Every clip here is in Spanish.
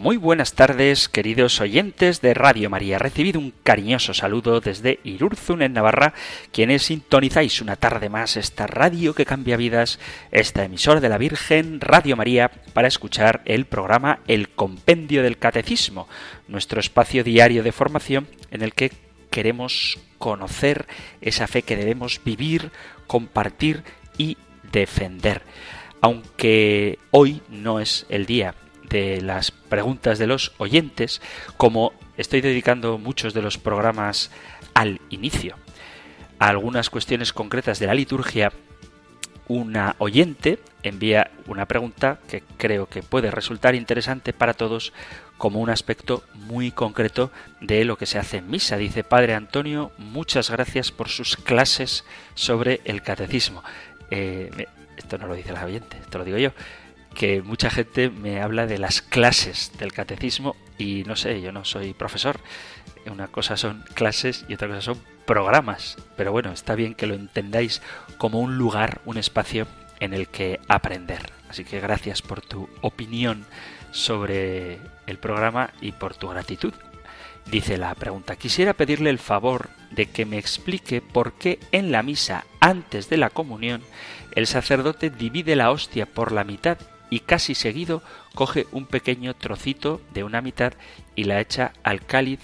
Muy buenas tardes, queridos oyentes de Radio María. Recibido un cariñoso saludo desde Irurzun, en Navarra, quienes sintonizáis una tarde más esta radio que cambia vidas, esta emisora de la Virgen, Radio María, para escuchar el programa El Compendio del Catecismo, nuestro espacio diario de formación en el que queremos conocer esa fe que debemos vivir, compartir y defender. Aunque hoy no es el día de las preguntas de los oyentes, como estoy dedicando muchos de los programas al inicio a algunas cuestiones concretas de la liturgia, una oyente envía una pregunta que creo que puede resultar interesante para todos como un aspecto muy concreto de lo que se hace en misa. Dice Padre Antonio, muchas gracias por sus clases sobre el catecismo. Eh, esto no lo dice la oyente, esto lo digo yo que mucha gente me habla de las clases del catecismo y no sé, yo no soy profesor. Una cosa son clases y otra cosa son programas. Pero bueno, está bien que lo entendáis como un lugar, un espacio en el que aprender. Así que gracias por tu opinión sobre el programa y por tu gratitud. Dice la pregunta, quisiera pedirle el favor de que me explique por qué en la misa antes de la comunión el sacerdote divide la hostia por la mitad y casi seguido coge un pequeño trocito de una mitad y la echa al cáliz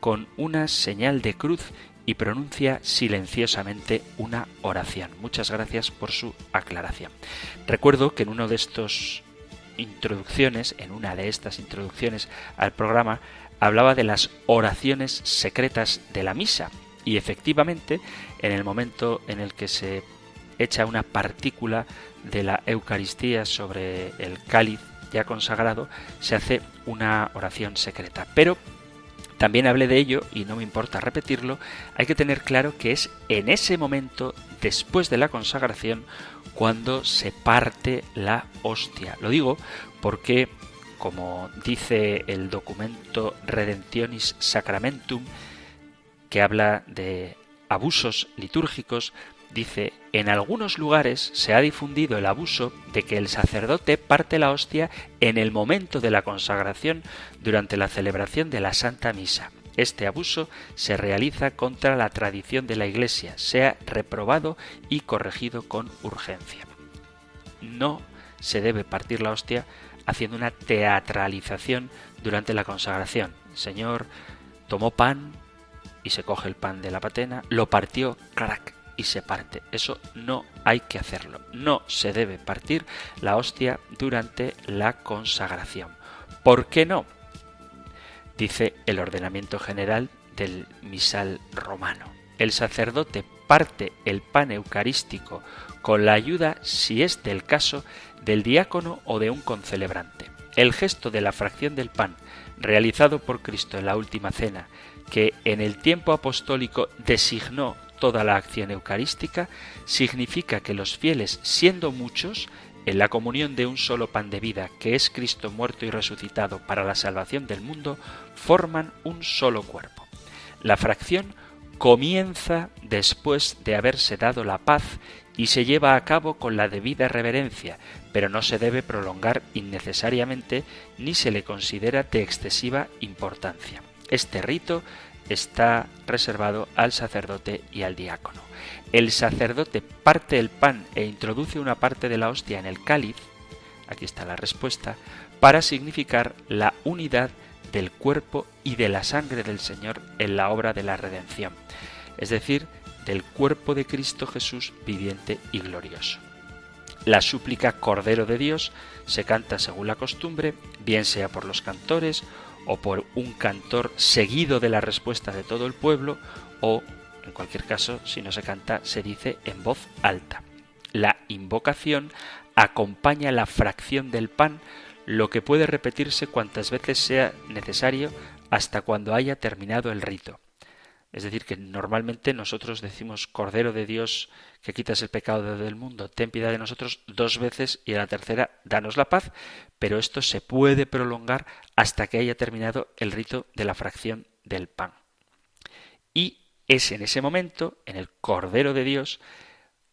con una señal de cruz y pronuncia silenciosamente una oración. Muchas gracias por su aclaración. Recuerdo que en uno de estos introducciones, en una de estas introducciones al programa, hablaba de las oraciones secretas de la misa y efectivamente en el momento en el que se echa una partícula de la Eucaristía sobre el cáliz ya consagrado, se hace una oración secreta. Pero también hablé de ello, y no me importa repetirlo, hay que tener claro que es en ese momento, después de la consagración, cuando se parte la hostia. Lo digo porque, como dice el documento Redemptionis Sacramentum, que habla de abusos litúrgicos, dice, en algunos lugares se ha difundido el abuso de que el sacerdote parte la hostia en el momento de la consagración durante la celebración de la Santa Misa. Este abuso se realiza contra la tradición de la Iglesia, sea reprobado y corregido con urgencia. No se debe partir la hostia haciendo una teatralización durante la consagración. Señor tomó pan y se coge el pan de la patena, lo partió, crack, y se parte. Eso no hay que hacerlo. No se debe partir la hostia durante la consagración. ¿Por qué no? Dice el ordenamiento general del misal romano. El sacerdote parte el pan eucarístico con la ayuda, si es del caso, del diácono o de un concelebrante. El gesto de la fracción del pan, realizado por Cristo en la última cena, que en el tiempo apostólico designó toda la acción eucarística significa que los fieles, siendo muchos, en la comunión de un solo pan de vida, que es Cristo muerto y resucitado para la salvación del mundo, forman un solo cuerpo. La fracción comienza después de haberse dado la paz y se lleva a cabo con la debida reverencia, pero no se debe prolongar innecesariamente ni se le considera de excesiva importancia. Este rito está reservado al sacerdote y al diácono. El sacerdote parte el pan e introduce una parte de la hostia en el cáliz, aquí está la respuesta, para significar la unidad del cuerpo y de la sangre del Señor en la obra de la redención, es decir, del cuerpo de Cristo Jesús viviente y glorioso. La súplica Cordero de Dios se canta según la costumbre, bien sea por los cantores o por un cantor seguido de la respuesta de todo el pueblo o, en cualquier caso, si no se canta, se dice en voz alta. La invocación acompaña la fracción del pan, lo que puede repetirse cuantas veces sea necesario hasta cuando haya terminado el rito. Es decir, que normalmente nosotros decimos Cordero de Dios que quitas el pecado del mundo, ten piedad de nosotros dos veces y a la tercera danos la paz, pero esto se puede prolongar hasta que haya terminado el rito de la fracción del pan. Y es en ese momento, en el Cordero de Dios,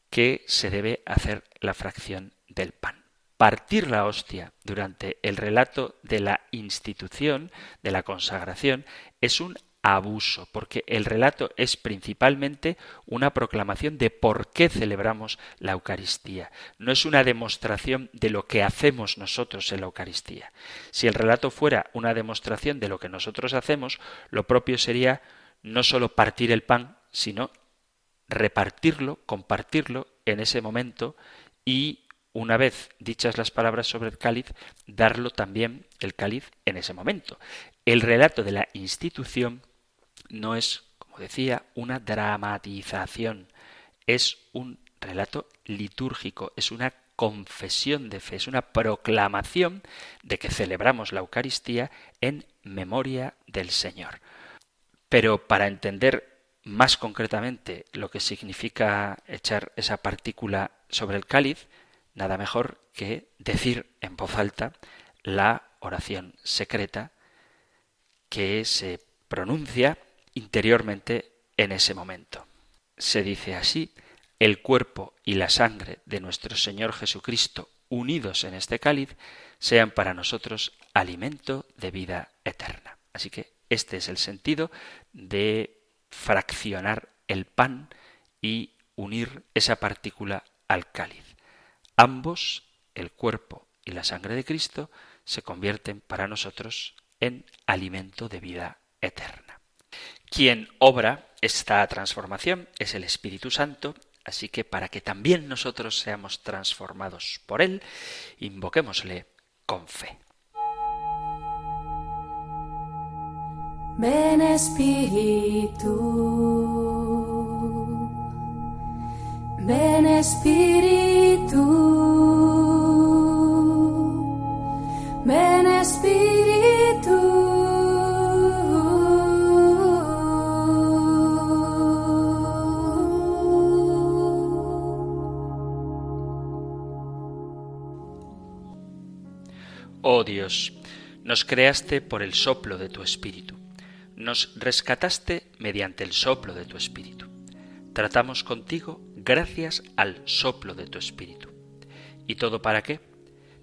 que se debe hacer la fracción del pan. Partir la hostia durante el relato de la institución, de la consagración, es un abuso, porque el relato es principalmente una proclamación de por qué celebramos la Eucaristía. No es una demostración de lo que hacemos nosotros en la Eucaristía. Si el relato fuera una demostración de lo que nosotros hacemos, lo propio sería no solo partir el pan, sino repartirlo, compartirlo en ese momento y una vez dichas las palabras sobre el cáliz, darlo también el cáliz en ese momento. El relato de la institución no es, como decía, una dramatización, es un relato litúrgico, es una confesión de fe, es una proclamación de que celebramos la Eucaristía en memoria del Señor. Pero para entender más concretamente lo que significa echar esa partícula sobre el cáliz, nada mejor que decir en voz alta la oración secreta que se pronuncia interiormente en ese momento. Se dice así, el cuerpo y la sangre de nuestro Señor Jesucristo unidos en este cáliz sean para nosotros alimento de vida eterna. Así que este es el sentido de fraccionar el pan y unir esa partícula al cáliz. Ambos, el cuerpo y la sangre de Cristo, se convierten para nosotros en alimento de vida eterna. Quien obra esta transformación es el Espíritu Santo, así que para que también nosotros seamos transformados por Él, invoquémosle con fe. Ven Espíritu, ven Espíritu, ven Espíritu. Dios, nos creaste por el soplo de tu Espíritu, nos rescataste mediante el soplo de tu Espíritu. Tratamos contigo gracias al soplo de tu Espíritu. ¿Y todo para qué?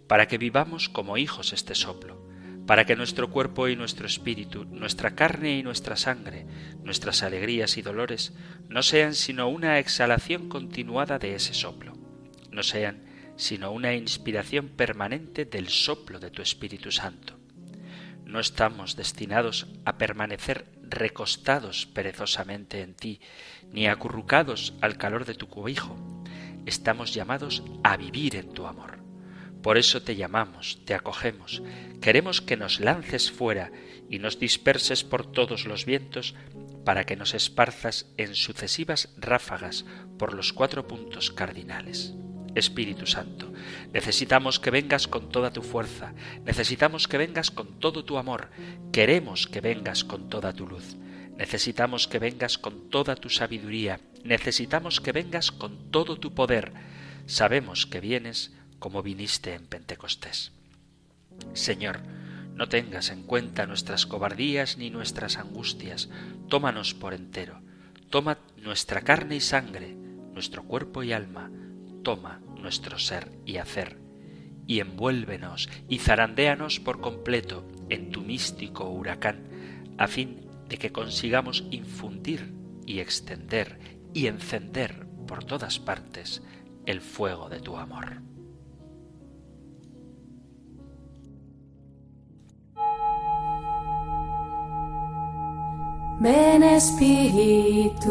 Para que vivamos como hijos este soplo, para que nuestro cuerpo y nuestro espíritu, nuestra carne y nuestra sangre, nuestras alegrías y dolores, no sean sino una exhalación continuada de ese soplo, no sean sino una inspiración permanente del soplo de tu Espíritu Santo. No estamos destinados a permanecer recostados perezosamente en ti, ni acurrucados al calor de tu cobijo. Estamos llamados a vivir en tu amor. Por eso te llamamos, te acogemos, queremos que nos lances fuera y nos disperses por todos los vientos para que nos esparzas en sucesivas ráfagas por los cuatro puntos cardinales. Espíritu Santo. Necesitamos que vengas con toda tu fuerza, necesitamos que vengas con todo tu amor, queremos que vengas con toda tu luz, necesitamos que vengas con toda tu sabiduría, necesitamos que vengas con todo tu poder. Sabemos que vienes como viniste en Pentecostés. Señor, no tengas en cuenta nuestras cobardías ni nuestras angustias, tómanos por entero, toma nuestra carne y sangre, nuestro cuerpo y alma, toma nuestro ser y hacer, y envuélvenos y zarandéanos por completo en tu místico huracán, a fin de que consigamos infundir y extender y encender por todas partes el fuego de tu amor. Ven Espíritu.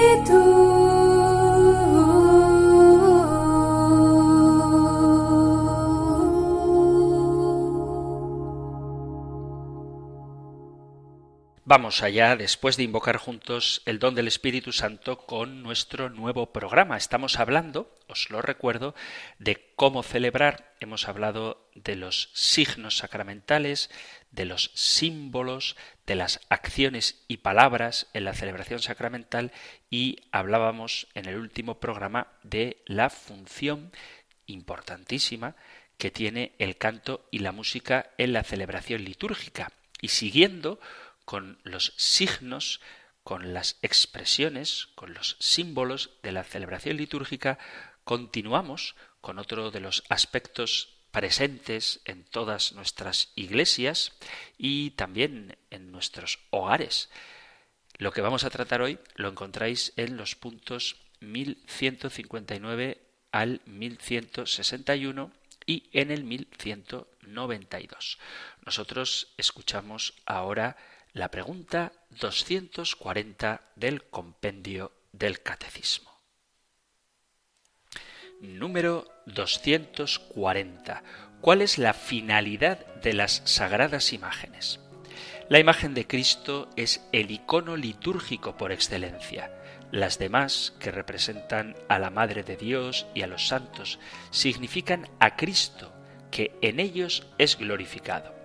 Vamos allá, después de invocar juntos el don del Espíritu Santo con nuestro nuevo programa. Estamos hablando, os lo recuerdo, de cómo celebrar. Hemos hablado de los signos sacramentales, de los símbolos, de las acciones y palabras en la celebración sacramental y hablábamos en el último programa de la función importantísima que tiene el canto y la música en la celebración litúrgica. Y siguiendo con los signos, con las expresiones, con los símbolos de la celebración litúrgica, continuamos con otro de los aspectos presentes en todas nuestras iglesias y también en nuestros hogares. Lo que vamos a tratar hoy lo encontráis en los puntos 1159 al 1161 y en el 1192. Nosotros escuchamos ahora la pregunta 240 del compendio del Catecismo. Número 240. ¿Cuál es la finalidad de las sagradas imágenes? La imagen de Cristo es el icono litúrgico por excelencia. Las demás, que representan a la Madre de Dios y a los santos, significan a Cristo, que en ellos es glorificado.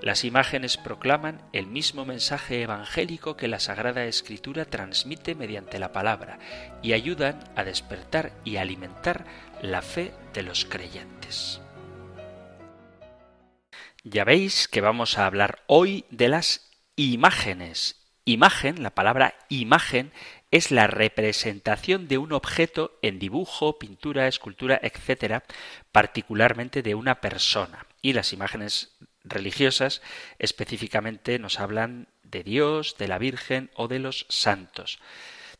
Las imágenes proclaman el mismo mensaje evangélico que la Sagrada Escritura transmite mediante la palabra y ayudan a despertar y alimentar la fe de los creyentes. Ya veis que vamos a hablar hoy de las imágenes. Imagen, la palabra imagen, es la representación de un objeto en dibujo, pintura, escultura, etc., particularmente de una persona. Y las imágenes religiosas específicamente nos hablan de Dios, de la Virgen o de los santos.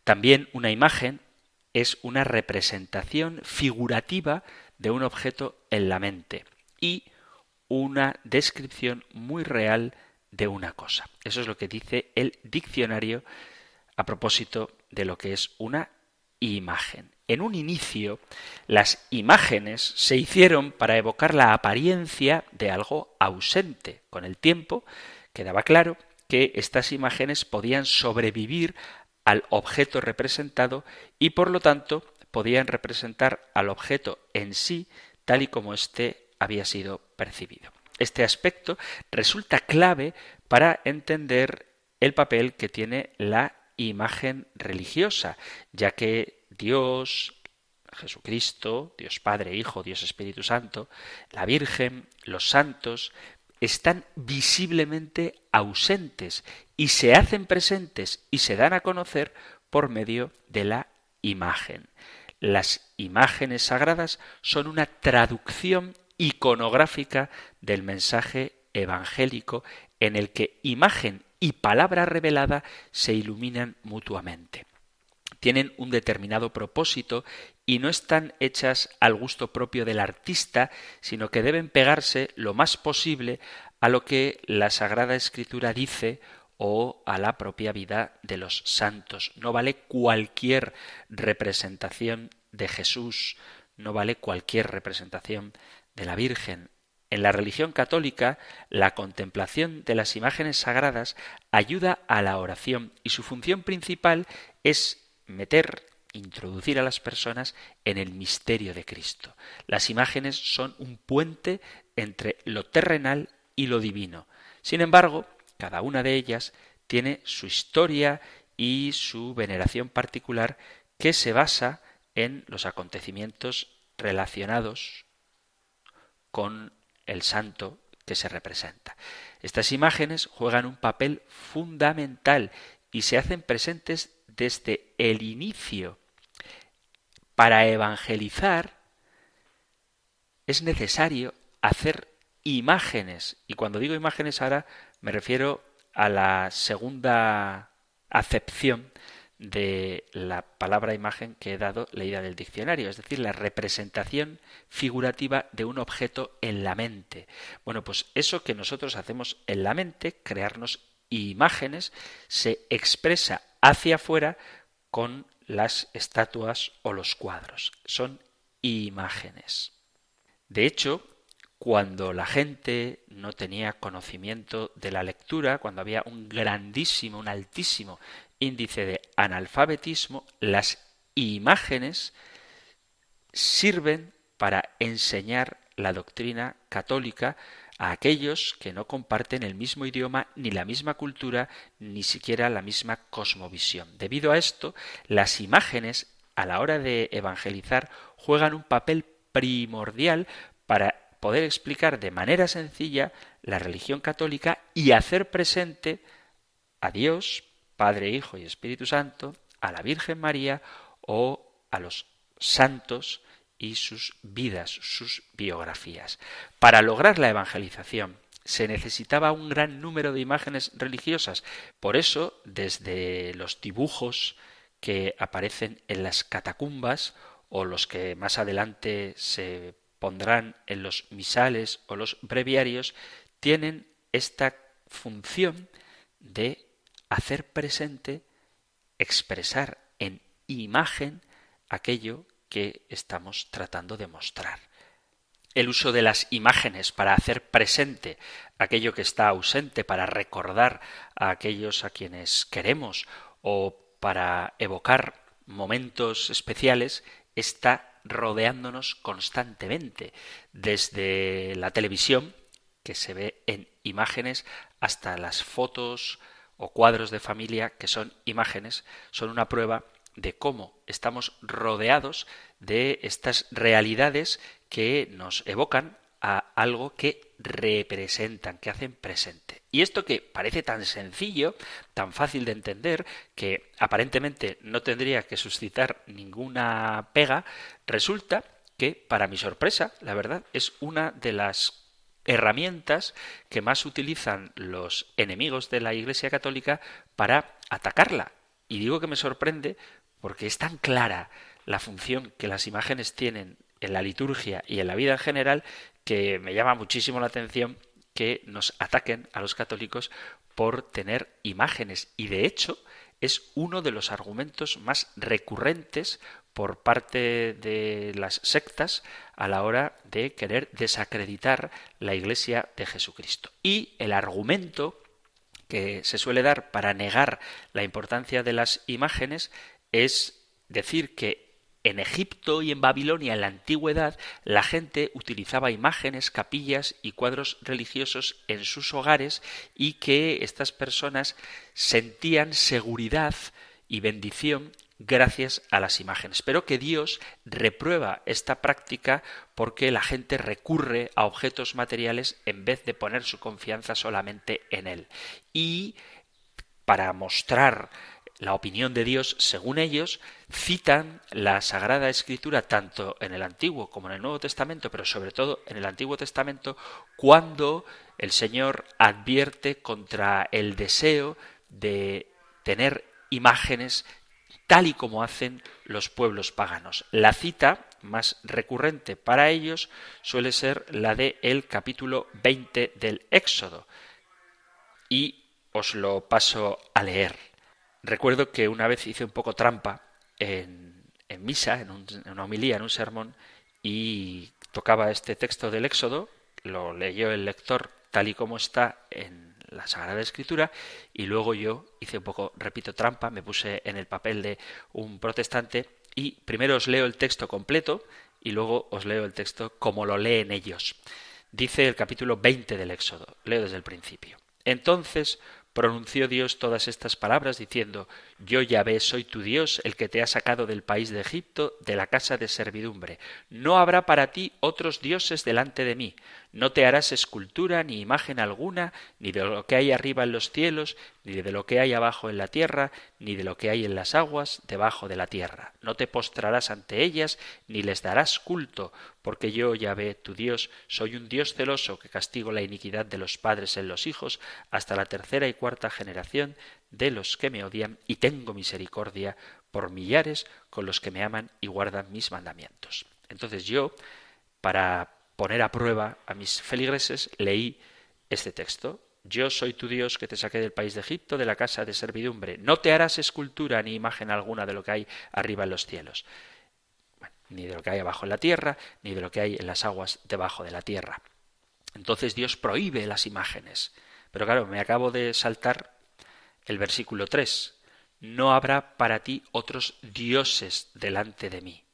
También una imagen es una representación figurativa de un objeto en la mente y una descripción muy real de una cosa. Eso es lo que dice el diccionario a propósito de lo que es una imagen. En un inicio, las imágenes se hicieron para evocar la apariencia de algo ausente. Con el tiempo, quedaba claro que estas imágenes podían sobrevivir al objeto representado y por lo tanto podían representar al objeto en sí tal y como éste había sido percibido. Este aspecto resulta clave para entender el papel que tiene la imagen religiosa, ya que Dios, Jesucristo, Dios Padre, Hijo, Dios Espíritu Santo, la Virgen, los santos, están visiblemente ausentes y se hacen presentes y se dan a conocer por medio de la imagen. Las imágenes sagradas son una traducción iconográfica del mensaje evangélico en el que imagen y palabra revelada se iluminan mutuamente tienen un determinado propósito y no están hechas al gusto propio del artista, sino que deben pegarse lo más posible a lo que la Sagrada Escritura dice o a la propia vida de los santos. No vale cualquier representación de Jesús, no vale cualquier representación de la Virgen. En la religión católica, la contemplación de las imágenes sagradas ayuda a la oración y su función principal es meter, introducir a las personas en el misterio de Cristo. Las imágenes son un puente entre lo terrenal y lo divino. Sin embargo, cada una de ellas tiene su historia y su veneración particular que se basa en los acontecimientos relacionados con el santo que se representa. Estas imágenes juegan un papel fundamental y se hacen presentes desde el inicio. Para evangelizar es necesario hacer imágenes. Y cuando digo imágenes ahora me refiero a la segunda acepción de la palabra imagen que he dado leída del diccionario, es decir, la representación figurativa de un objeto en la mente. Bueno, pues eso que nosotros hacemos en la mente, crearnos imágenes, se expresa hacia afuera con las estatuas o los cuadros. Son imágenes. De hecho, cuando la gente no tenía conocimiento de la lectura, cuando había un grandísimo, un altísimo índice de analfabetismo, las imágenes sirven para enseñar la doctrina católica a aquellos que no comparten el mismo idioma, ni la misma cultura, ni siquiera la misma cosmovisión. Debido a esto, las imágenes a la hora de evangelizar juegan un papel primordial para poder explicar de manera sencilla la religión católica y hacer presente a Dios, Padre, Hijo y Espíritu Santo, a la Virgen María o a los santos y sus vidas, sus biografías. Para lograr la evangelización se necesitaba un gran número de imágenes religiosas. Por eso, desde los dibujos que aparecen en las catacumbas o los que más adelante se pondrán en los misales o los breviarios, tienen esta función de hacer presente, expresar en imagen aquello que estamos tratando de mostrar. El uso de las imágenes para hacer presente aquello que está ausente, para recordar a aquellos a quienes queremos o para evocar momentos especiales está rodeándonos constantemente, desde la televisión, que se ve en imágenes, hasta las fotos o cuadros de familia, que son imágenes, son una prueba de cómo estamos rodeados de estas realidades que nos evocan a algo que representan, que hacen presente. Y esto que parece tan sencillo, tan fácil de entender, que aparentemente no tendría que suscitar ninguna pega, resulta que, para mi sorpresa, la verdad, es una de las herramientas que más utilizan los enemigos de la Iglesia Católica para atacarla. Y digo que me sorprende porque es tan clara la función que las imágenes tienen en la liturgia y en la vida en general que me llama muchísimo la atención que nos ataquen a los católicos por tener imágenes y de hecho es uno de los argumentos más recurrentes por parte de las sectas a la hora de querer desacreditar la Iglesia de Jesucristo. Y el argumento que se suele dar para negar la importancia de las imágenes es decir que en Egipto y en Babilonia en la antigüedad la gente utilizaba imágenes, capillas y cuadros religiosos en sus hogares y que estas personas sentían seguridad y bendición gracias a las imágenes. Pero que Dios reprueba esta práctica porque la gente recurre a objetos materiales en vez de poner su confianza solamente en Él. Y para mostrar la opinión de Dios, según ellos, citan la Sagrada Escritura tanto en el Antiguo como en el Nuevo Testamento, pero sobre todo en el Antiguo Testamento, cuando el Señor advierte contra el deseo de tener imágenes tal y como hacen los pueblos paganos. La cita más recurrente para ellos suele ser la de el capítulo 20 del Éxodo. Y os lo paso a leer. Recuerdo que una vez hice un poco trampa en, en misa, en, en una homilía, en un sermón, y tocaba este texto del Éxodo, lo leyó el lector tal y como está en la Sagrada Escritura, y luego yo hice un poco, repito, trampa, me puse en el papel de un protestante, y primero os leo el texto completo, y luego os leo el texto como lo leen ellos. Dice el capítulo 20 del Éxodo, leo desde el principio. Entonces pronunció Dios todas estas palabras diciendo Yo Yahvé soy tu Dios, el que te ha sacado del país de Egipto, de la casa de servidumbre. No habrá para ti otros dioses delante de mí. No te harás escultura ni imagen alguna, ni de lo que hay arriba en los cielos, ni de lo que hay abajo en la tierra, ni de lo que hay en las aguas debajo de la tierra. No te postrarás ante ellas, ni les darás culto, porque yo, Yahvé, tu Dios, soy un Dios celoso que castigo la iniquidad de los padres en los hijos hasta la tercera y cuarta generación de los que me odian, y tengo misericordia por millares con los que me aman y guardan mis mandamientos. Entonces yo, para poner a prueba a mis feligreses, leí este texto. Yo soy tu Dios que te saqué del país de Egipto, de la casa de servidumbre. No te harás escultura ni imagen alguna de lo que hay arriba en los cielos, ni de lo que hay abajo en la tierra, ni de lo que hay en las aguas debajo de la tierra. Entonces Dios prohíbe las imágenes. Pero claro, me acabo de saltar el versículo 3. No habrá para ti otros dioses delante de mí.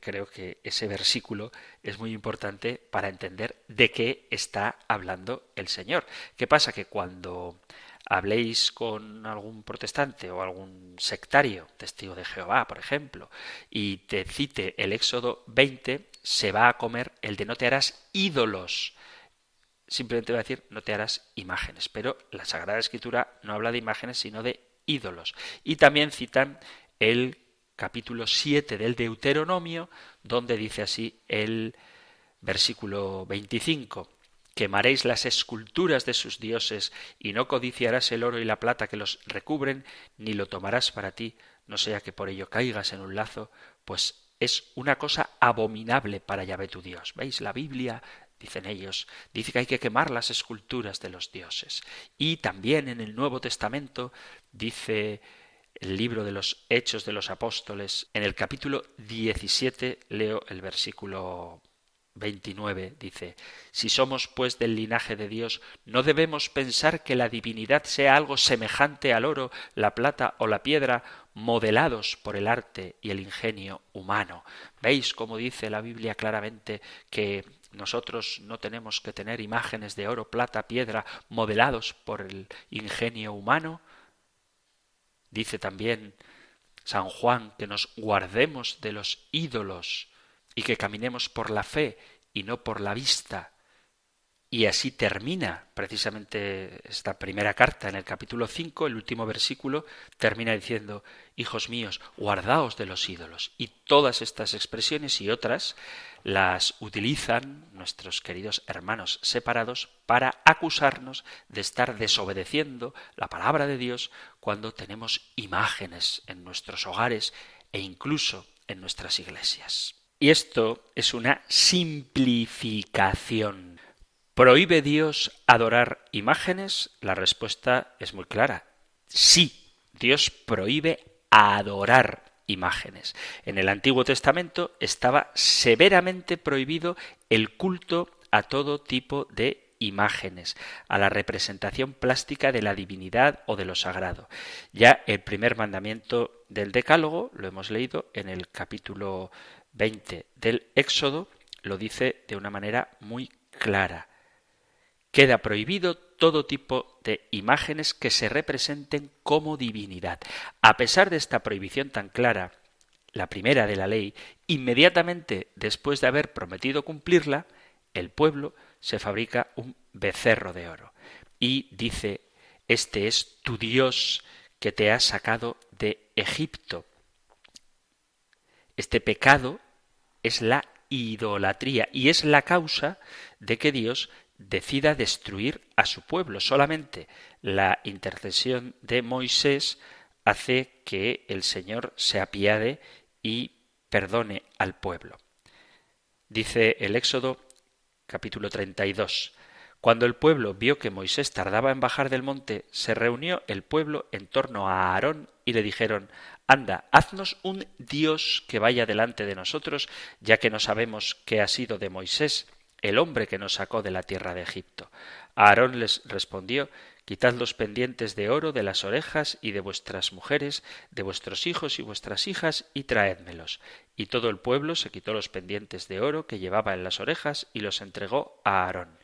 Creo que ese versículo es muy importante para entender de qué está hablando el Señor. ¿Qué pasa? Que cuando habléis con algún protestante o algún sectario, testigo de Jehová, por ejemplo, y te cite el Éxodo 20, se va a comer el de no te harás ídolos. Simplemente va a decir no te harás imágenes, pero la Sagrada Escritura no habla de imágenes sino de ídolos. Y también citan el capítulo 7 del Deuteronomio, donde dice así el versículo 25 quemaréis las esculturas de sus dioses, y no codiciarás el oro y la plata que los recubren, ni lo tomarás para ti, no sea que por ello caigas en un lazo, pues es una cosa abominable para Yahvé tu Dios. ¿Veis? La Biblia, dicen ellos, dice que hay que quemar las esculturas de los dioses. Y también en el Nuevo Testamento dice el libro de los Hechos de los Apóstoles, en el capítulo 17, leo el versículo 29 dice, Si somos pues del linaje de Dios, no debemos pensar que la divinidad sea algo semejante al oro, la plata o la piedra, modelados por el arte y el ingenio humano. ¿Veis cómo dice la Biblia claramente que nosotros no tenemos que tener imágenes de oro, plata, piedra, modelados por el ingenio humano? Dice también San Juan que nos guardemos de los ídolos y que caminemos por la fe y no por la vista. Y así termina precisamente esta primera carta en el capítulo 5, el último versículo, termina diciendo, Hijos míos, guardaos de los ídolos. Y todas estas expresiones y otras las utilizan nuestros queridos hermanos separados para acusarnos de estar desobedeciendo la palabra de Dios cuando tenemos imágenes en nuestros hogares e incluso en nuestras iglesias. Y esto es una simplificación. ¿Prohíbe Dios adorar imágenes? La respuesta es muy clara. Sí, Dios prohíbe adorar imágenes. En el Antiguo Testamento estaba severamente prohibido el culto a todo tipo de imágenes, a la representación plástica de la divinidad o de lo sagrado. Ya el primer mandamiento del Decálogo, lo hemos leído en el capítulo 20 del Éxodo lo dice de una manera muy clara. Queda prohibido todo tipo de imágenes que se representen como divinidad. A pesar de esta prohibición tan clara, la primera de la ley, inmediatamente después de haber prometido cumplirla, el pueblo se fabrica un becerro de oro y dice, este es tu Dios que te ha sacado de Egipto. Este pecado es la idolatría y es la causa de que Dios decida destruir a su pueblo. Solamente la intercesión de Moisés hace que el Señor se apiade y perdone al pueblo. Dice el Éxodo capítulo 32. Cuando el pueblo vio que Moisés tardaba en bajar del monte, se reunió el pueblo en torno a Aarón y le dijeron Anda, haznos un Dios que vaya delante de nosotros, ya que no sabemos qué ha sido de Moisés, el hombre que nos sacó de la tierra de Egipto. Aarón les respondió Quitad los pendientes de oro de las orejas y de vuestras mujeres, de vuestros hijos y vuestras hijas, y traédmelos. Y todo el pueblo se quitó los pendientes de oro que llevaba en las orejas y los entregó a Aarón.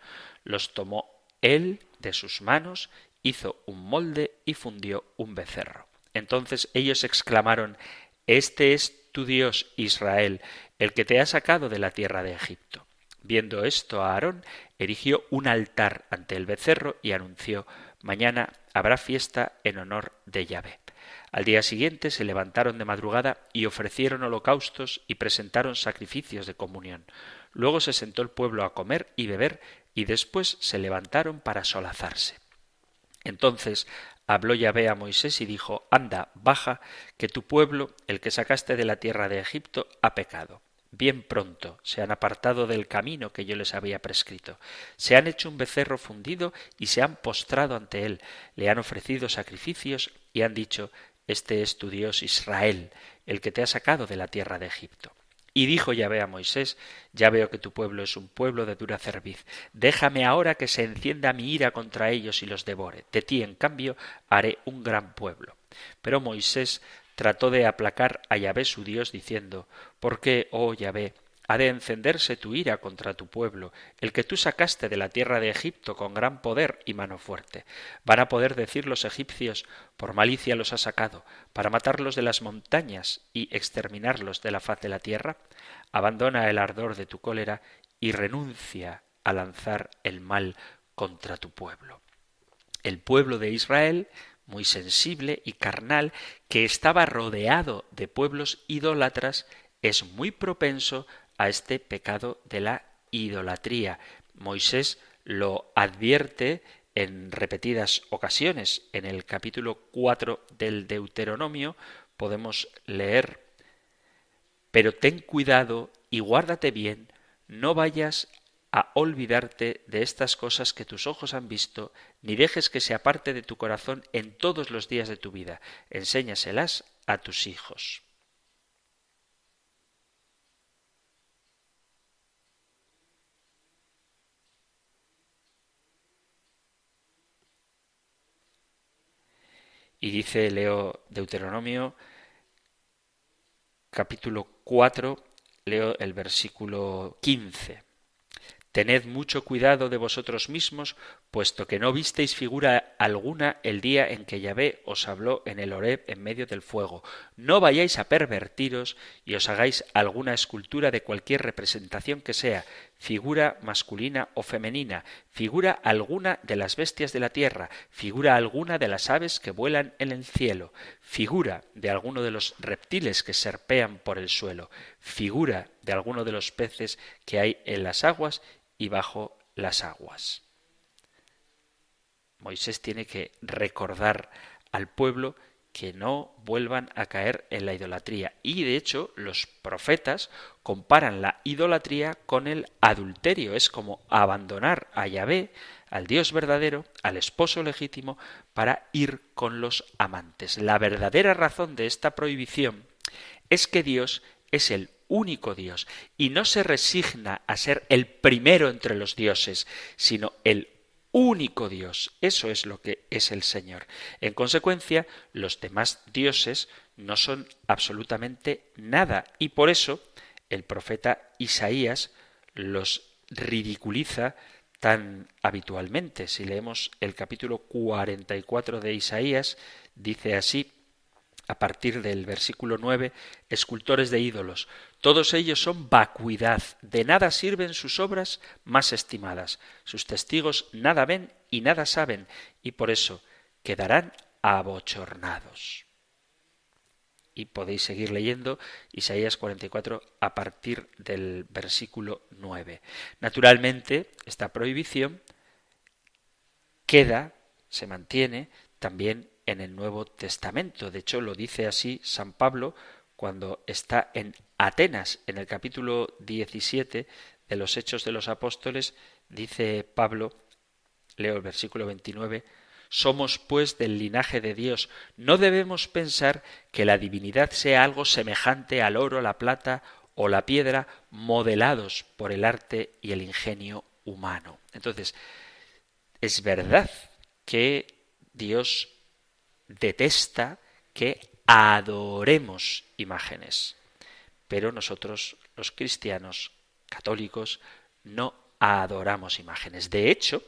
Los tomó él de sus manos, hizo un molde y fundió un becerro. Entonces ellos exclamaron Este es tu Dios, Israel, el que te ha sacado de la tierra de Egipto. Viendo esto, Aarón erigió un altar ante el becerro y anunció Mañana habrá fiesta en honor de Yahvé. Al día siguiente se levantaron de madrugada y ofrecieron holocaustos y presentaron sacrificios de comunión. Luego se sentó el pueblo a comer y beber y después se levantaron para solazarse. Entonces habló Yahvé a Moisés y dijo, Anda, baja, que tu pueblo, el que sacaste de la tierra de Egipto, ha pecado. Bien pronto se han apartado del camino que yo les había prescrito. Se han hecho un becerro fundido y se han postrado ante él, le han ofrecido sacrificios y han dicho, Este es tu Dios Israel, el que te ha sacado de la tierra de Egipto. Y dijo Yahvé a Moisés, ya veo que tu pueblo es un pueblo de dura cerviz. Déjame ahora que se encienda mi ira contra ellos y los devore. De ti, en cambio, haré un gran pueblo. Pero Moisés trató de aplacar a Yahvé su Dios, diciendo, ¿Por qué, oh Yahvé, ha de encenderse tu ira contra tu pueblo, el que tú sacaste de la tierra de Egipto con gran poder y mano fuerte. Van a poder decir los egipcios, por malicia los ha sacado, para matarlos de las montañas y exterminarlos de la faz de la tierra. Abandona el ardor de tu cólera y renuncia a lanzar el mal contra tu pueblo. El pueblo de Israel, muy sensible y carnal, que estaba rodeado de pueblos idólatras, es muy propenso a este pecado de la idolatría. Moisés lo advierte en repetidas ocasiones. En el capítulo 4 del Deuteronomio podemos leer Pero ten cuidado y guárdate bien, no vayas a olvidarte de estas cosas que tus ojos han visto, ni dejes que se aparte de tu corazón en todos los días de tu vida. Enséñaselas a tus hijos. Y dice, leo Deuteronomio capítulo 4, leo el versículo 15. Tened mucho cuidado de vosotros mismos, puesto que no visteis figura alguna el día en que Yahvé os habló en el Horeb en medio del fuego. No vayáis a pervertiros y os hagáis alguna escultura de cualquier representación que sea, figura masculina o femenina, figura alguna de las bestias de la tierra, figura alguna de las aves que vuelan en el cielo, figura de alguno de los reptiles que serpean por el suelo, figura de alguno de los peces que hay en las aguas y bajo las aguas. Moisés tiene que recordar al pueblo que no vuelvan a caer en la idolatría. Y de hecho, los profetas comparan la idolatría con el adulterio. Es como abandonar a Yahvé, al Dios verdadero, al esposo legítimo, para ir con los amantes. La verdadera razón de esta prohibición es que Dios es el único Dios y no se resigna a ser el primero entre los dioses, sino el único Dios. Eso es lo que es el Señor. En consecuencia, los demás dioses no son absolutamente nada y por eso el profeta Isaías los ridiculiza tan habitualmente. Si leemos el capítulo 44 de Isaías, dice así, a partir del versículo 9, escultores de ídolos. Todos ellos son vacuidad, de nada sirven sus obras más estimadas. Sus testigos nada ven y nada saben, y por eso quedarán abochornados. Y podéis seguir leyendo Isaías 44 a partir del versículo 9. Naturalmente, esta prohibición queda, se mantiene también en el Nuevo Testamento. De hecho, lo dice así San Pablo cuando está en Atenas, en el capítulo 17 de los Hechos de los Apóstoles, dice Pablo, leo el versículo 29, somos pues del linaje de Dios. No debemos pensar que la divinidad sea algo semejante al oro, la plata o la piedra modelados por el arte y el ingenio humano. Entonces, es verdad que Dios detesta que adoremos imágenes. Pero nosotros, los cristianos católicos, no adoramos imágenes. De hecho,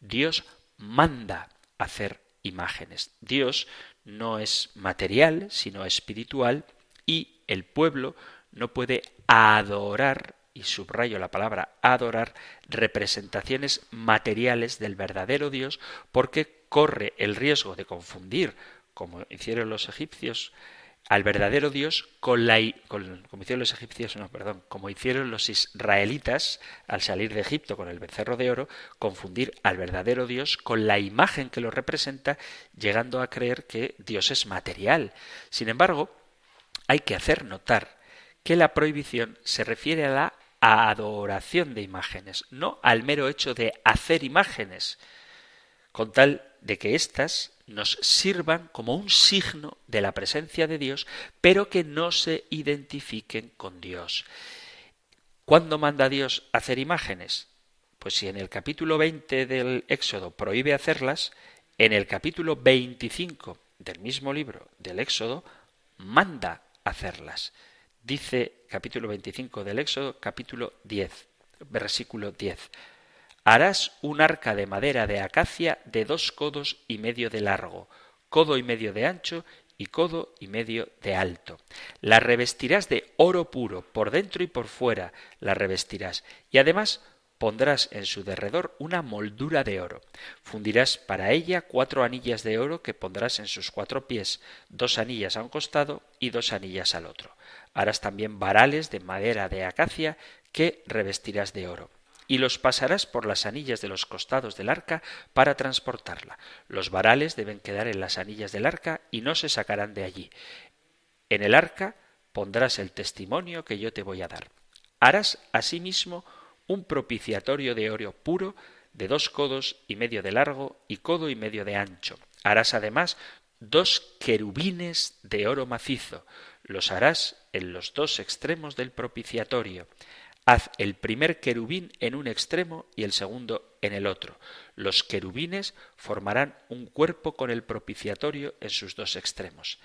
Dios manda hacer imágenes. Dios no es material, sino espiritual, y el pueblo no puede adorar, y subrayo la palabra adorar, representaciones materiales del verdadero Dios, porque corre el riesgo de confundir, como hicieron los egipcios, al verdadero Dios con la como hicieron los egipcios, no, perdón, como hicieron los israelitas al salir de Egipto con el becerro de oro, confundir al verdadero Dios con la imagen que lo representa, llegando a creer que Dios es material. Sin embargo, hay que hacer notar que la prohibición se refiere a la adoración de imágenes, no al mero hecho de hacer imágenes, con tal de que éstas nos sirvan como un signo de la presencia de Dios, pero que no se identifiquen con Dios. ¿Cuándo manda Dios hacer imágenes? Pues si en el capítulo 20 del Éxodo prohíbe hacerlas, en el capítulo 25 del mismo libro del Éxodo manda hacerlas. Dice capítulo 25 del Éxodo, capítulo 10, versículo 10. Harás un arca de madera de acacia de dos codos y medio de largo, codo y medio de ancho y codo y medio de alto. La revestirás de oro puro, por dentro y por fuera la revestirás, y además pondrás en su derredor una moldura de oro. Fundirás para ella cuatro anillas de oro que pondrás en sus cuatro pies, dos anillas a un costado y dos anillas al otro. Harás también varales de madera de acacia que revestirás de oro y los pasarás por las anillas de los costados del arca para transportarla. Los varales deben quedar en las anillas del arca y no se sacarán de allí. En el arca pondrás el testimonio que yo te voy a dar. Harás asimismo un propiciatorio de oro puro de dos codos y medio de largo y codo y medio de ancho. Harás además dos querubines de oro macizo. Los harás en los dos extremos del propiciatorio. Haz el primer querubín en un extremo y el segundo en el otro. Los querubines formarán un cuerpo con el propiciatorio en sus dos extremos.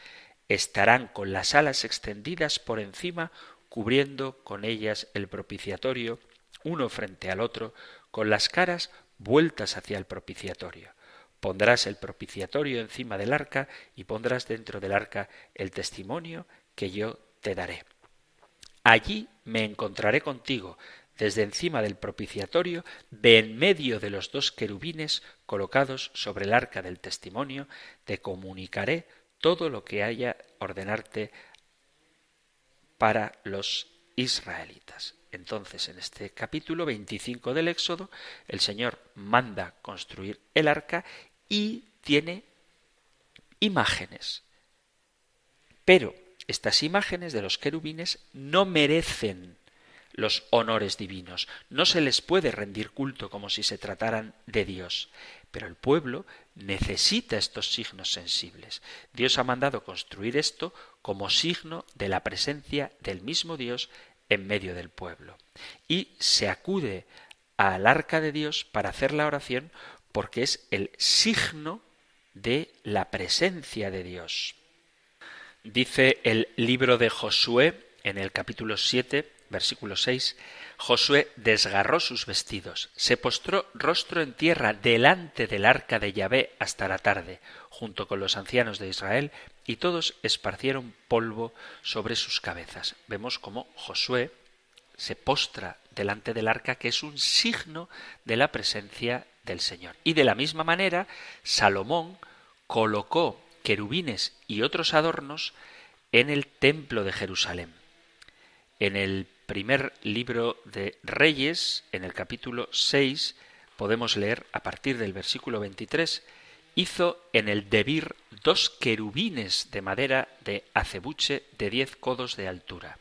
Estarán con las alas extendidas por encima, cubriendo con ellas el propiciatorio, uno frente al otro, con las caras vueltas hacia el propiciatorio. Pondrás el propiciatorio encima del arca y pondrás dentro del arca el testimonio que yo te daré. Allí me encontraré contigo, desde encima del propiciatorio, de en medio de los dos querubines colocados sobre el arca del testimonio, te comunicaré todo lo que haya ordenarte para los israelitas. Entonces, en este capítulo 25 del Éxodo, el Señor manda construir el arca y tiene imágenes. Pero estas imágenes de los querubines no merecen los honores divinos, no se les puede rendir culto como si se trataran de Dios. Pero el pueblo necesita estos signos sensibles. Dios ha mandado construir esto como signo de la presencia del mismo Dios en medio del pueblo. Y se acude al arca de Dios para hacer la oración porque es el signo de la presencia de Dios. Dice el libro de Josué en el capítulo 7, versículo 6, Josué desgarró sus vestidos, se postró rostro en tierra delante del arca de Yahvé hasta la tarde, junto con los ancianos de Israel, y todos esparcieron polvo sobre sus cabezas. Vemos cómo Josué se postra delante del arca, que es un signo de la presencia del Señor. Y de la misma manera, Salomón colocó querubines y otros adornos en el templo de Jerusalén. En el primer libro de Reyes, en el capítulo 6, podemos leer a partir del versículo 23, hizo en el Debir dos querubines de madera de acebuche de diez codos de altura.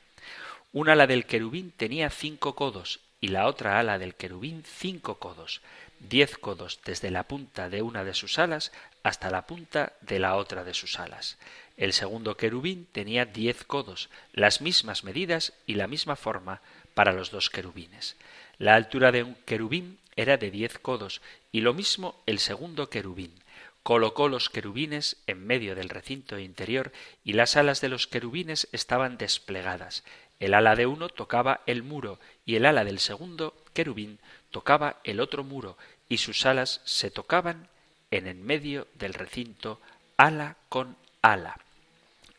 Un ala del querubín tenía cinco codos y la otra ala del querubín cinco codos diez codos desde la punta de una de sus alas hasta la punta de la otra de sus alas. El segundo querubín tenía diez codos, las mismas medidas y la misma forma para los dos querubines. La altura de un querubín era de diez codos, y lo mismo el segundo querubín. Colocó los querubines en medio del recinto interior, y las alas de los querubines estaban desplegadas. El ala de uno tocaba el muro, y el ala del segundo querubín tocaba el otro muro, y sus alas se tocaban en el medio del recinto ala con ala.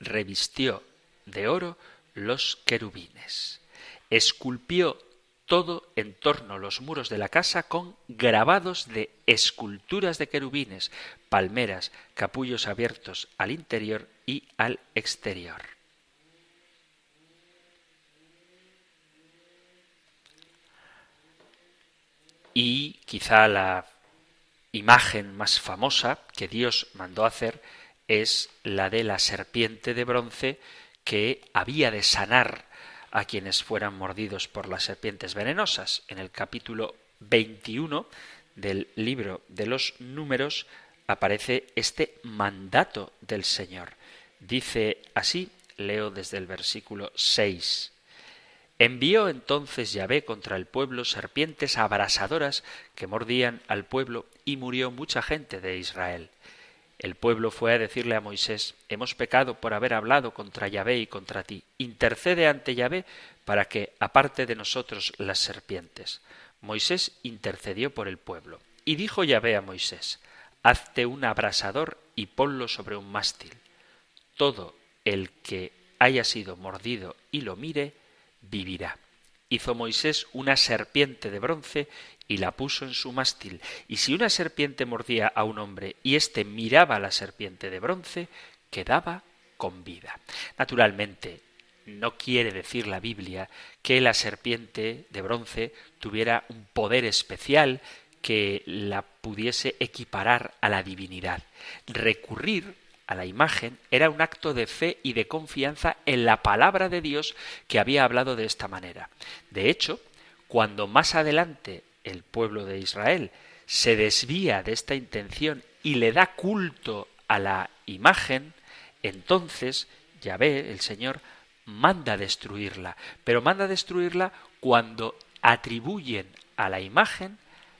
Revistió de oro los querubines. Esculpió todo en torno a los muros de la casa con grabados de esculturas de querubines, palmeras, capullos abiertos al interior y al exterior. y quizá la imagen más famosa que Dios mandó hacer es la de la serpiente de bronce que había de sanar a quienes fueran mordidos por las serpientes venenosas. En el capítulo 21 del libro de los números aparece este mandato del Señor. Dice así, leo desde el versículo 6. Envió entonces Yahvé contra el pueblo serpientes abrasadoras que mordían al pueblo y murió mucha gente de Israel. El pueblo fue a decirle a Moisés, hemos pecado por haber hablado contra Yahvé y contra ti. Intercede ante Yahvé para que aparte de nosotros las serpientes. Moisés intercedió por el pueblo. Y dijo Yahvé a Moisés, hazte un abrasador y ponlo sobre un mástil. Todo el que haya sido mordido y lo mire, vivirá. Hizo Moisés una serpiente de bronce y la puso en su mástil. Y si una serpiente mordía a un hombre y éste miraba a la serpiente de bronce, quedaba con vida. Naturalmente, no quiere decir la Biblia que la serpiente de bronce tuviera un poder especial que la pudiese equiparar a la divinidad. Recurrir a la imagen era un acto de fe y de confianza en la palabra de Dios que había hablado de esta manera. De hecho, cuando más adelante el pueblo de Israel se desvía de esta intención y le da culto a la imagen, entonces Yahvé, el Señor, manda destruirla, pero manda destruirla cuando atribuyen a la imagen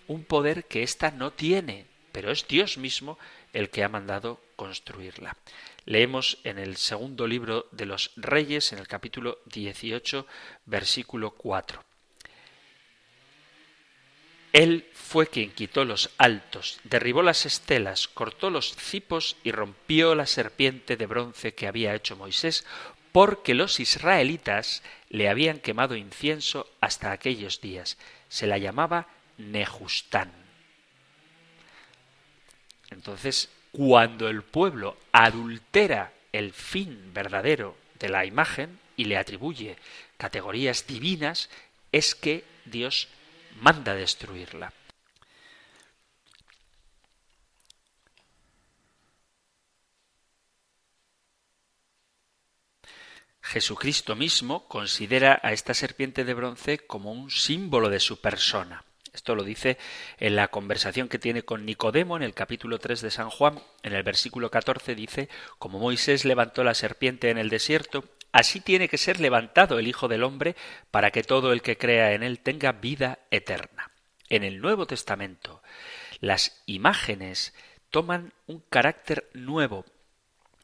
un poder que ésta no tiene, pero es Dios mismo el que ha mandado construirla. Leemos en el segundo libro de los Reyes, en el capítulo 18, versículo 4. Él fue quien quitó los altos, derribó las estelas, cortó los cipos y rompió la serpiente de bronce que había hecho Moisés, porque los israelitas le habían quemado incienso hasta aquellos días. Se la llamaba Nejustán. Entonces, cuando el pueblo adultera el fin verdadero de la imagen y le atribuye categorías divinas, es que Dios manda destruirla. Jesucristo mismo considera a esta serpiente de bronce como un símbolo de su persona. Esto lo dice en la conversación que tiene con Nicodemo en el capítulo 3 de San Juan. En el versículo 14 dice, como Moisés levantó la serpiente en el desierto, así tiene que ser levantado el Hijo del Hombre para que todo el que crea en él tenga vida eterna. En el Nuevo Testamento, las imágenes toman un carácter nuevo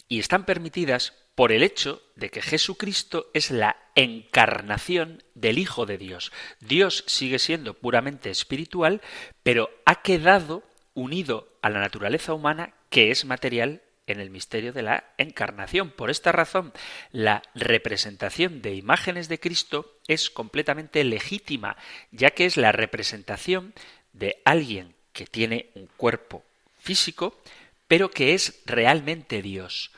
y están permitidas por el hecho de que Jesucristo es la encarnación del Hijo de Dios. Dios sigue siendo puramente espiritual, pero ha quedado unido a la naturaleza humana que es material en el misterio de la encarnación. Por esta razón, la representación de imágenes de Cristo es completamente legítima, ya que es la representación de alguien que tiene un cuerpo físico, pero que es realmente Dios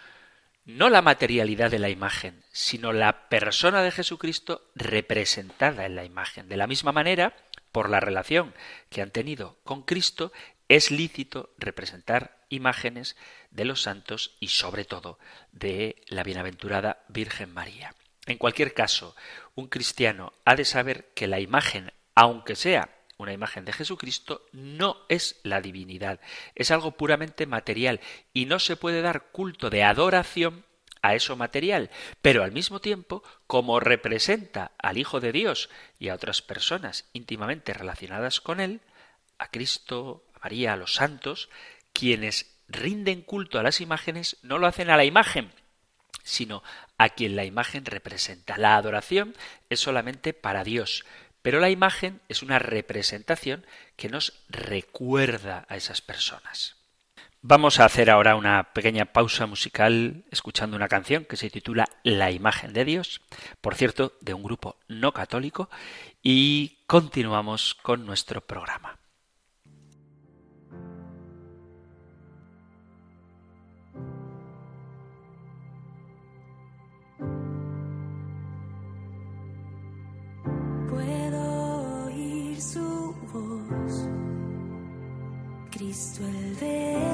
no la materialidad de la imagen, sino la persona de Jesucristo representada en la imagen. De la misma manera, por la relación que han tenido con Cristo, es lícito representar imágenes de los santos y sobre todo de la bienaventurada Virgen María. En cualquier caso, un cristiano ha de saber que la imagen, aunque sea una imagen de Jesucristo, no es la divinidad, es algo puramente material y no se puede dar culto de adoración a eso material, pero al mismo tiempo, como representa al Hijo de Dios y a otras personas íntimamente relacionadas con Él, a Cristo, María, a los santos, quienes rinden culto a las imágenes no lo hacen a la imagen, sino a quien la imagen representa. La adoración es solamente para Dios, pero la imagen es una representación que nos recuerda a esas personas. Vamos a hacer ahora una pequeña pausa musical escuchando una canción que se titula La imagen de Dios, por cierto, de un grupo no católico, y continuamos con nuestro programa. Cristo el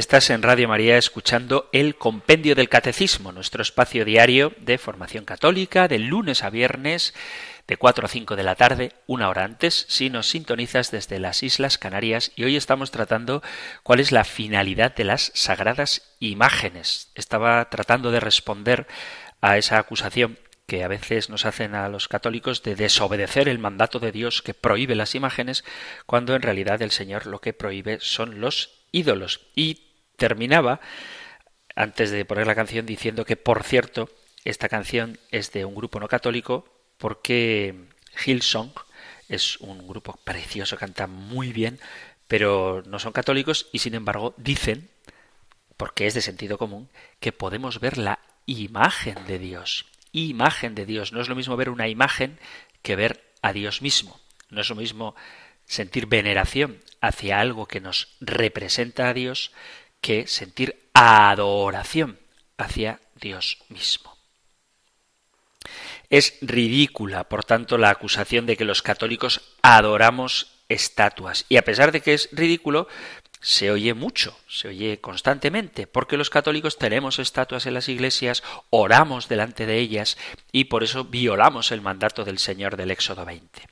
Estás en Radio María escuchando el Compendio del Catecismo, nuestro espacio diario de formación católica, de lunes a viernes, de 4 a 5 de la tarde, una hora antes, si nos sintonizas desde las Islas Canarias. Y hoy estamos tratando cuál es la finalidad de las sagradas imágenes. Estaba tratando de responder a esa acusación que a veces nos hacen a los católicos de desobedecer el mandato de Dios que prohíbe las imágenes, cuando en realidad el Señor lo que prohíbe son los ídolos. Y terminaba, antes de poner la canción, diciendo que, por cierto, esta canción es de un grupo no católico porque Hillsong es un grupo precioso, canta muy bien, pero no son católicos y sin embargo dicen, porque es de sentido común, que podemos ver la imagen de Dios. Imagen de Dios. No es lo mismo ver una imagen que ver a Dios mismo. No es lo mismo sentir veneración hacia algo que nos representa a Dios que sentir adoración hacia Dios mismo. Es ridícula, por tanto, la acusación de que los católicos adoramos estatuas. Y a pesar de que es ridículo, se oye mucho, se oye constantemente, porque los católicos tenemos estatuas en las iglesias, oramos delante de ellas y por eso violamos el mandato del Señor del Éxodo 20.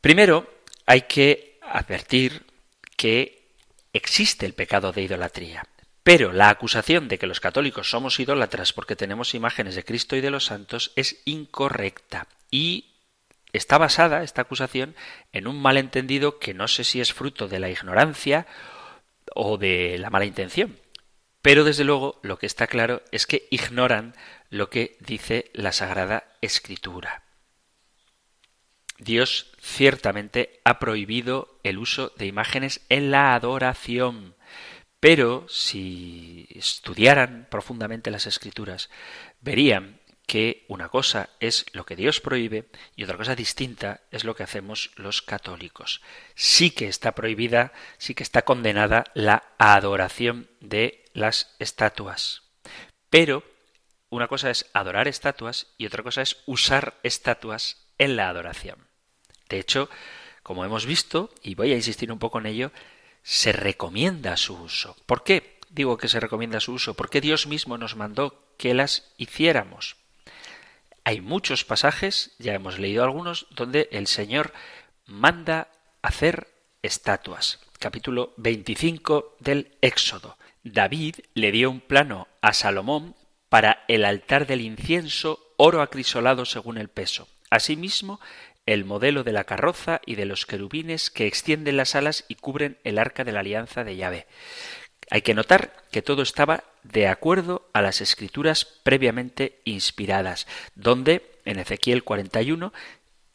Primero, hay que advertir que existe el pecado de idolatría. Pero la acusación de que los católicos somos idólatras porque tenemos imágenes de Cristo y de los santos es incorrecta y está basada esta acusación en un malentendido que no sé si es fruto de la ignorancia o de la mala intención. Pero desde luego lo que está claro es que ignoran lo que dice la Sagrada Escritura. Dios ciertamente ha prohibido el uso de imágenes en la adoración. Pero si estudiaran profundamente las escrituras, verían que una cosa es lo que Dios prohíbe y otra cosa distinta es lo que hacemos los católicos. Sí que está prohibida, sí que está condenada la adoración de las estatuas. Pero una cosa es adorar estatuas y otra cosa es usar estatuas en la adoración. De hecho, como hemos visto, y voy a insistir un poco en ello, se recomienda su uso. ¿Por qué digo que se recomienda su uso? Porque Dios mismo nos mandó que las hiciéramos. Hay muchos pasajes, ya hemos leído algunos, donde el Señor manda hacer estatuas. Capítulo 25 del Éxodo. David le dio un plano a Salomón para el altar del incienso, oro acrisolado según el peso. Asimismo, el modelo de la carroza y de los querubines que extienden las alas y cubren el arca de la alianza de Yahvé. Hay que notar que todo estaba de acuerdo a las escrituras previamente inspiradas, donde en Ezequiel 41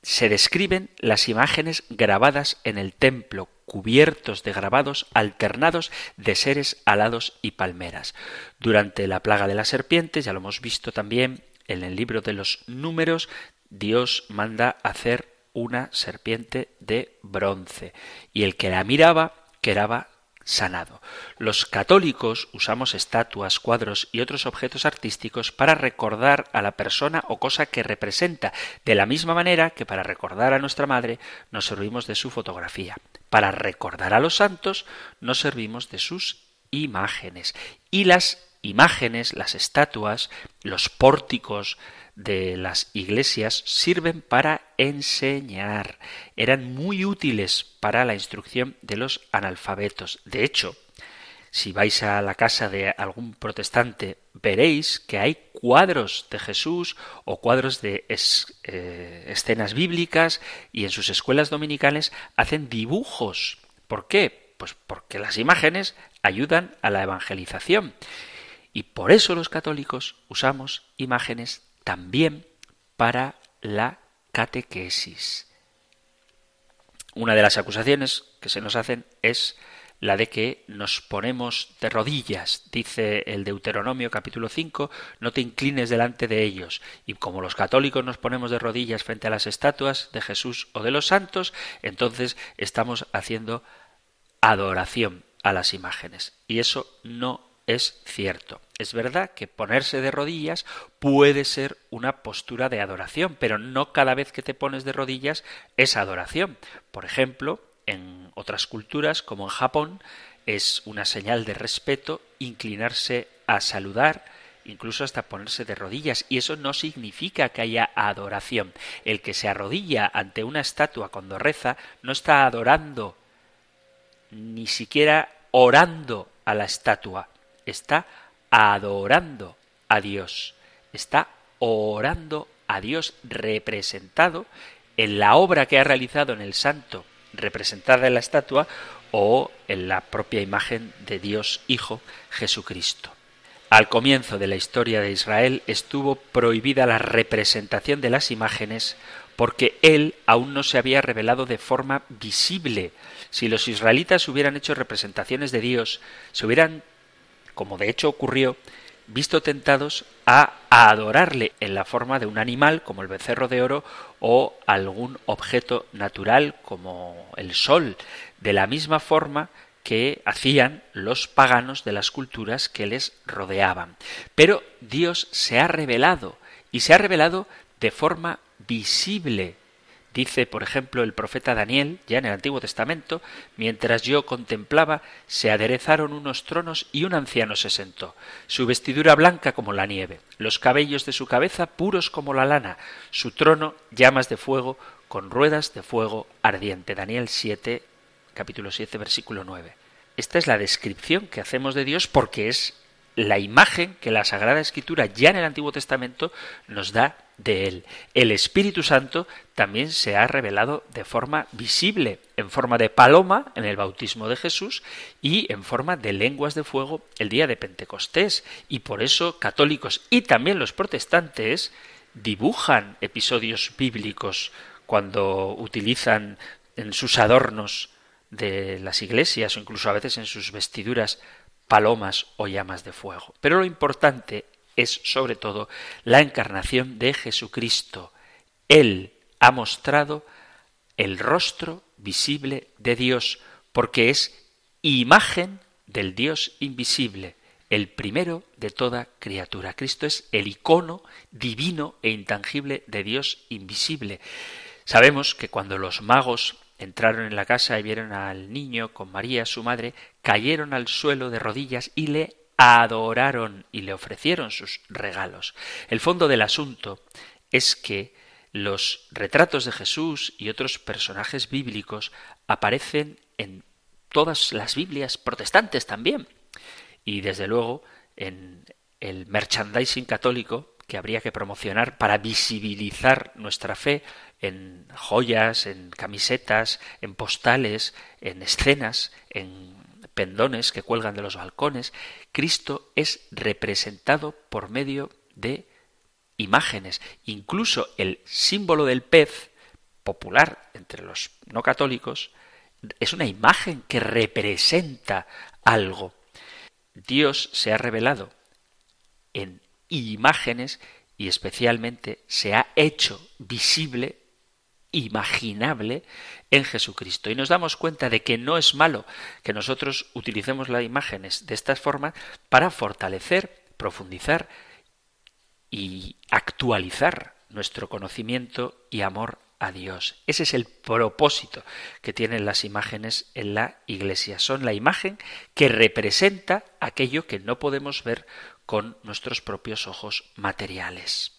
se describen las imágenes grabadas en el templo, cubiertos de grabados alternados de seres alados y palmeras. Durante la plaga de las serpientes, ya lo hemos visto también en el libro de los números, Dios manda hacer una serpiente de bronce, y el que la miraba quedaba sanado. Los católicos usamos estatuas, cuadros y otros objetos artísticos para recordar a la persona o cosa que representa, de la misma manera que para recordar a nuestra madre nos servimos de su fotografía. Para recordar a los santos nos servimos de sus imágenes. Y las imágenes, las estatuas, los pórticos, de las iglesias sirven para enseñar. Eran muy útiles para la instrucción de los analfabetos. De hecho, si vais a la casa de algún protestante, veréis que hay cuadros de Jesús o cuadros de eh, escenas bíblicas y en sus escuelas dominicales hacen dibujos. ¿Por qué? Pues porque las imágenes ayudan a la evangelización. Y por eso los católicos usamos imágenes también para la catequesis. Una de las acusaciones que se nos hacen es la de que nos ponemos de rodillas, dice el Deuteronomio capítulo 5, no te inclines delante de ellos. Y como los católicos nos ponemos de rodillas frente a las estatuas de Jesús o de los santos, entonces estamos haciendo adoración a las imágenes. Y eso no es cierto. Es verdad que ponerse de rodillas puede ser una postura de adoración, pero no cada vez que te pones de rodillas es adoración. Por ejemplo, en otras culturas, como en Japón, es una señal de respeto inclinarse a saludar, incluso hasta ponerse de rodillas, y eso no significa que haya adoración. El que se arrodilla ante una estatua cuando reza no está adorando, ni siquiera orando a la estatua, está adorando a Dios, está orando a Dios representado en la obra que ha realizado en el santo, representada en la estatua, o en la propia imagen de Dios Hijo Jesucristo. Al comienzo de la historia de Israel estuvo prohibida la representación de las imágenes porque Él aún no se había revelado de forma visible. Si los israelitas hubieran hecho representaciones de Dios, se hubieran, como de hecho ocurrió, visto tentados a adorarle en la forma de un animal como el becerro de oro o algún objeto natural como el sol, de la misma forma que hacían los paganos de las culturas que les rodeaban. Pero Dios se ha revelado y se ha revelado de forma visible Dice, por ejemplo, el profeta Daniel, ya en el Antiguo Testamento, mientras yo contemplaba, se aderezaron unos tronos y un anciano se sentó, su vestidura blanca como la nieve, los cabellos de su cabeza puros como la lana, su trono llamas de fuego con ruedas de fuego ardiente. Daniel 7, capítulo 7, versículo 9. Esta es la descripción que hacemos de Dios porque es la imagen que la Sagrada Escritura ya en el Antiguo Testamento nos da de él. El Espíritu Santo también se ha revelado de forma visible, en forma de paloma en el bautismo de Jesús y en forma de lenguas de fuego el día de Pentecostés. Y por eso católicos y también los protestantes dibujan episodios bíblicos cuando utilizan en sus adornos de las iglesias o incluso a veces en sus vestiduras palomas o llamas de fuego. Pero lo importante es sobre todo la encarnación de Jesucristo. Él ha mostrado el rostro visible de Dios, porque es imagen del Dios invisible, el primero de toda criatura. Cristo es el icono divino e intangible de Dios invisible. Sabemos que cuando los magos entraron en la casa y vieron al niño con María, su madre, cayeron al suelo de rodillas y le adoraron y le ofrecieron sus regalos. El fondo del asunto es que los retratos de Jesús y otros personajes bíblicos aparecen en todas las Biblias protestantes también. Y desde luego en el merchandising católico que habría que promocionar para visibilizar nuestra fe en joyas, en camisetas, en postales, en escenas, en pendones que cuelgan de los balcones, Cristo es representado por medio de imágenes. Incluso el símbolo del pez, popular entre los no católicos, es una imagen que representa algo. Dios se ha revelado en imágenes y especialmente se ha hecho visible, imaginable en Jesucristo. Y nos damos cuenta de que no es malo que nosotros utilicemos las imágenes de estas formas para fortalecer, profundizar y actualizar nuestro conocimiento y amor a Dios. Ese es el propósito que tienen las imágenes en la Iglesia. Son la imagen que representa aquello que no podemos ver con nuestros propios ojos materiales.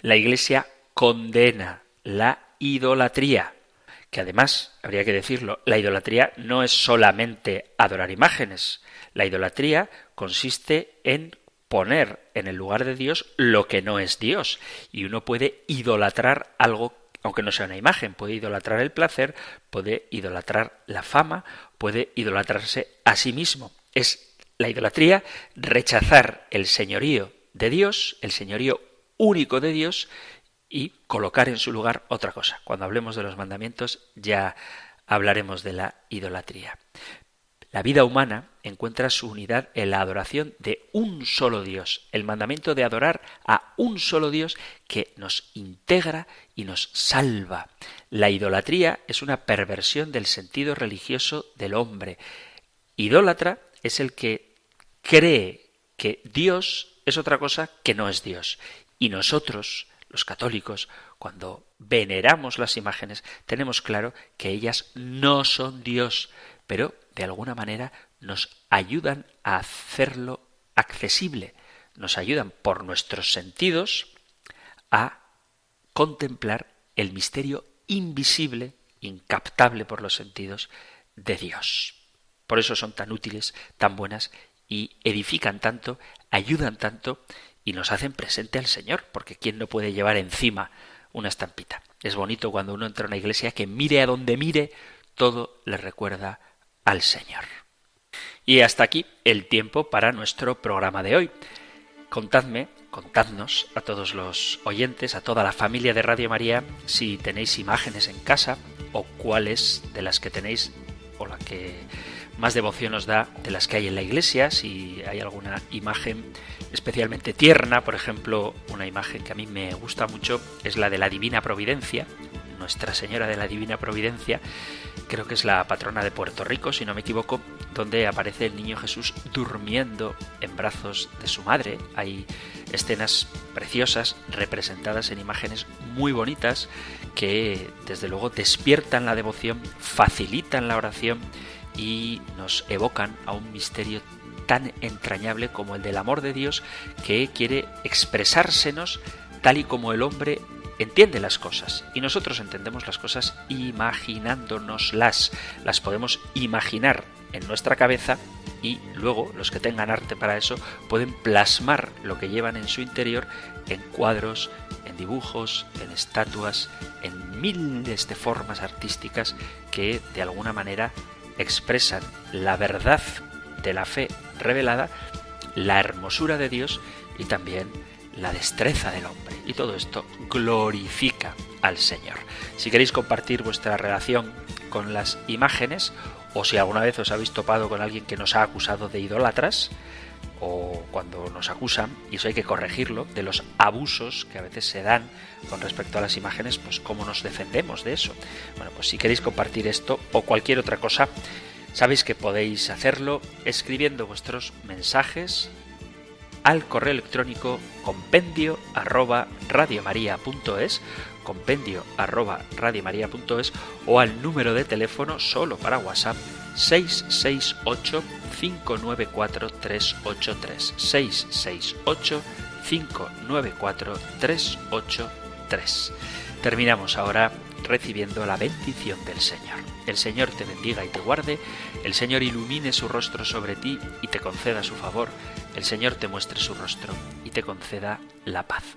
La Iglesia condena la idolatría, que además, habría que decirlo, la idolatría no es solamente adorar imágenes. La idolatría consiste en poner en el lugar de Dios lo que no es Dios. Y uno puede idolatrar algo, aunque no sea una imagen, puede idolatrar el placer, puede idolatrar la fama, puede idolatrarse a sí mismo. Es la idolatría, rechazar el señorío de Dios, el señorío único de Dios, y colocar en su lugar otra cosa. Cuando hablemos de los mandamientos ya hablaremos de la idolatría. La vida humana encuentra su unidad en la adoración de un solo Dios, el mandamiento de adorar a un solo Dios que nos integra y nos salva. La idolatría es una perversión del sentido religioso del hombre. Idólatra es el que cree que Dios es otra cosa que no es Dios. Y nosotros, los católicos, cuando veneramos las imágenes, tenemos claro que ellas no son Dios. pero de alguna manera nos ayudan a hacerlo accesible, nos ayudan por nuestros sentidos a contemplar el misterio invisible, incaptable por los sentidos de Dios. Por eso son tan útiles, tan buenas y edifican tanto, ayudan tanto y nos hacen presente al Señor, porque ¿quién no puede llevar encima una estampita? Es bonito cuando uno entra a una iglesia que mire a donde mire, todo le recuerda al Señor. Y hasta aquí el tiempo para nuestro programa de hoy. Contadme, contadnos a todos los oyentes, a toda la familia de Radio María, si tenéis imágenes en casa o cuáles de las que tenéis o la que más devoción os da de las que hay en la iglesia, si hay alguna imagen especialmente tierna, por ejemplo, una imagen que a mí me gusta mucho es la de la Divina Providencia, Nuestra Señora de la Divina Providencia, creo que es la patrona de Puerto Rico, si no me equivoco, donde aparece el niño Jesús durmiendo en brazos de su madre. Hay escenas preciosas representadas en imágenes muy bonitas que desde luego despiertan la devoción, facilitan la oración y nos evocan a un misterio tan entrañable como el del amor de Dios que quiere expresársenos tal y como el hombre entiende las cosas y nosotros entendemos las cosas imaginándonoslas. Las podemos imaginar en nuestra cabeza y luego los que tengan arte para eso pueden plasmar lo que llevan en su interior en cuadros, en dibujos, en estatuas, en miles de formas artísticas que de alguna manera expresan la verdad de la fe revelada, la hermosura de Dios y también la destreza del hombre. Y todo esto glorifica al Señor. Si queréis compartir vuestra relación con las imágenes, o si alguna vez os habéis topado con alguien que nos ha acusado de idólatras, o cuando nos acusan, y eso hay que corregirlo, de los abusos que a veces se dan con respecto a las imágenes, pues cómo nos defendemos de eso. Bueno, pues si queréis compartir esto o cualquier otra cosa, sabéis que podéis hacerlo escribiendo vuestros mensajes al correo electrónico compendio arroba radiomaria.es compendio arroba radiomaria.es o al número de teléfono solo para WhatsApp 668 594 383 668 594 383 Terminamos ahora recibiendo la bendición del Señor. El Señor te bendiga y te guarde, el Señor ilumine su rostro sobre ti y te conceda su favor, el Señor te muestre su rostro y te conceda la paz.